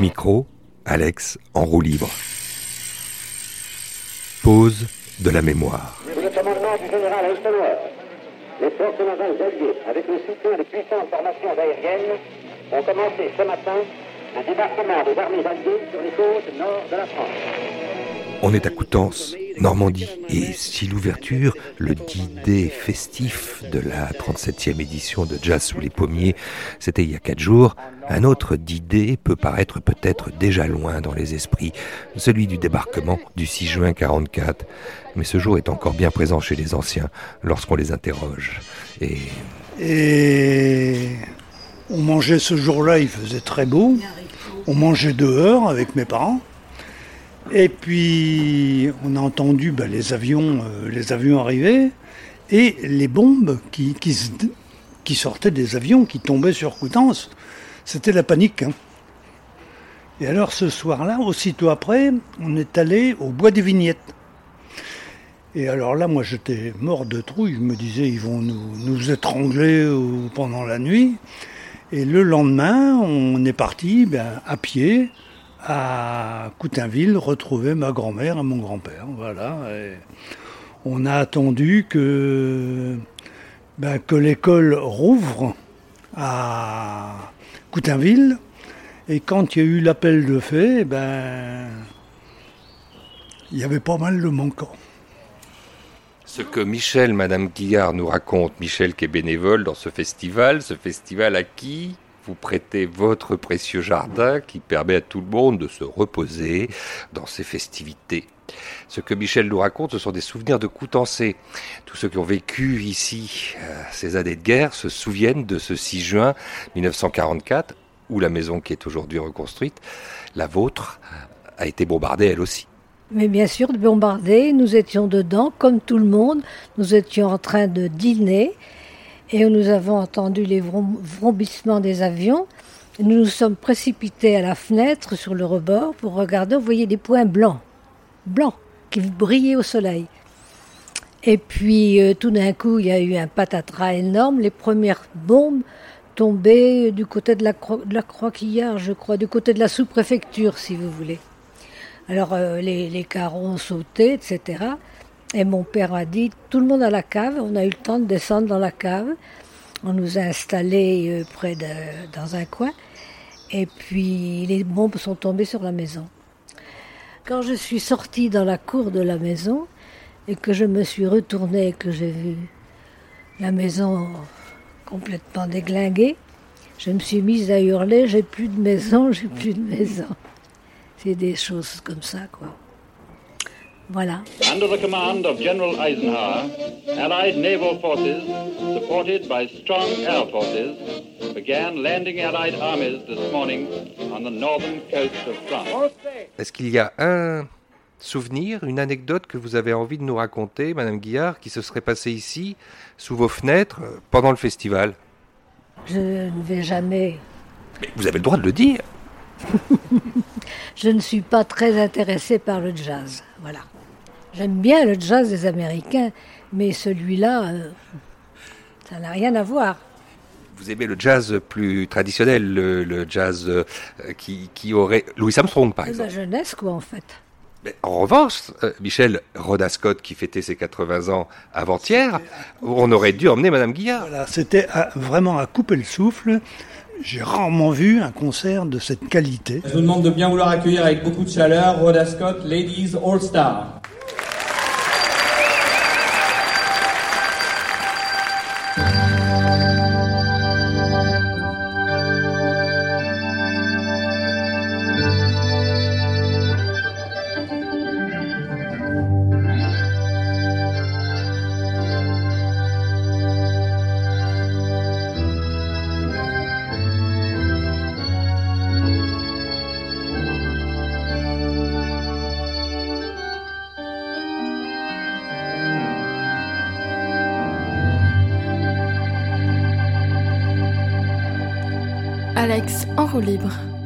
Micro, Alex en roue libre. Pause de la mémoire. Sous le commandement du général Eisenhower, les forces navales alliées, avec le soutien de puissantes formations aériennes, ont commencé ce matin un débarquement des armées alliées sur les côtes nord de la France. On est à Coutances, Normandie, et si l'ouverture, le D-Day festif de la 37e édition de Jazz sous les pommiers, c'était il y a quatre jours, un autre D-Day peut paraître peut-être déjà loin dans les esprits, celui du débarquement du 6 juin 44. Mais ce jour est encore bien présent chez les anciens lorsqu'on les interroge. Et Et on mangeait ce jour-là, il faisait très beau. On mangeait dehors avec mes parents. Et puis on a entendu ben, les, avions, euh, les avions arriver et les bombes qui, sortaient des avions, qui tombaient sur Coutances. C'était la panique. hein. Et alors ce soir-là, aussitôt après, on est allé au bois des vignettes. Et alors là, moi, j'étais mort de trouille. Je me disais, ils vont nous, nous étrangler euh, pendant la nuit. Et le lendemain, on est parti ben, à pied à Coutainville retrouver ma grand-mère et mon grand-père. Voilà. On a attendu que, ben, que l'école rouvre à Coutainville. Et quand il y a eu l'appel de fait, ben, il y avait pas mal de manquants. Ce que Michel, Madame Guillard nous raconte, Michel qui est bénévole dans ce festival, ce festival à qui? Vous prêtez votre précieux jardin qui permet à tout le monde de se reposer dans ces festivités. Ce que Michel nous raconte, ce sont des souvenirs de Coutancé. Tous ceux qui ont vécu ici euh, ces années de guerre se souviennent de ce 6 juin 1944, où la maison qui est aujourd'hui reconstruite, la vôtre, a été bombardée elle aussi. Mais bien sûr, bombardés, nous étions dedans, comme tout le monde. Nous étions en train de dîner et nous avons entendu les vrom- vrombissements des avions. Nous nous sommes précipités à la fenêtre sur le rebord pour regarder. On voyait des points blancs, blancs, qui brillaient au soleil. Et puis, euh, tout d'un coup, il y a eu un patatras énorme. Les premières bombes tombaient du côté de la, Cro- de la Croquillard, je crois, du côté de la sous-préfecture, si vous voulez. Alors euh, les, les carreaux ont sauté, etc. Et mon père a dit, tout le monde à la cave. On a eu le temps de descendre dans la cave. On nous a installés euh, près de, dans un coin. Et puis les bombes sont tombées sur la maison. Quand je suis sortie dans la cour de la maison et que je me suis retournée et que j'ai vu la maison complètement déglinguée, je me suis mise à hurler, j'ai plus de maison, j'ai plus de maison. C'est des choses comme ça, quoi. Voilà. Under the command of General Eisenhower, Allied naval forces, supported by strong air forces, began landing Allied armies this morning on the northern coast of France. Est-ce qu'il y a un souvenir, une anecdote que vous avez envie de nous raconter, Madame Guillard, qui se serait passé ici, sous vos fenêtres, pendant le festival? Je ne vais jamais. Mais vous avez le droit de le dire. Je ne suis pas très intéressée par le jazz. Voilà. J'aime bien le jazz des Américains, mais celui-là, euh, ça n'a rien à voir. Vous aimez le jazz plus traditionnel, le, le jazz euh, qui, qui aurait... Louis Armstrong, par exemple. jeunesse, quoi, en fait. Mais en revanche, euh, Michel, Rhoda Scott, qui fêtait ses 80 ans avant-hier, on aurait dû emmener Madame Guillard. Voilà, c'était vraiment à couper le souffle. J'ai rarement vu un concert de cette qualité. Je vous demande de bien vouloir accueillir avec beaucoup de chaleur Rhoda Scott, Ladies All Star. Alex en roue libre.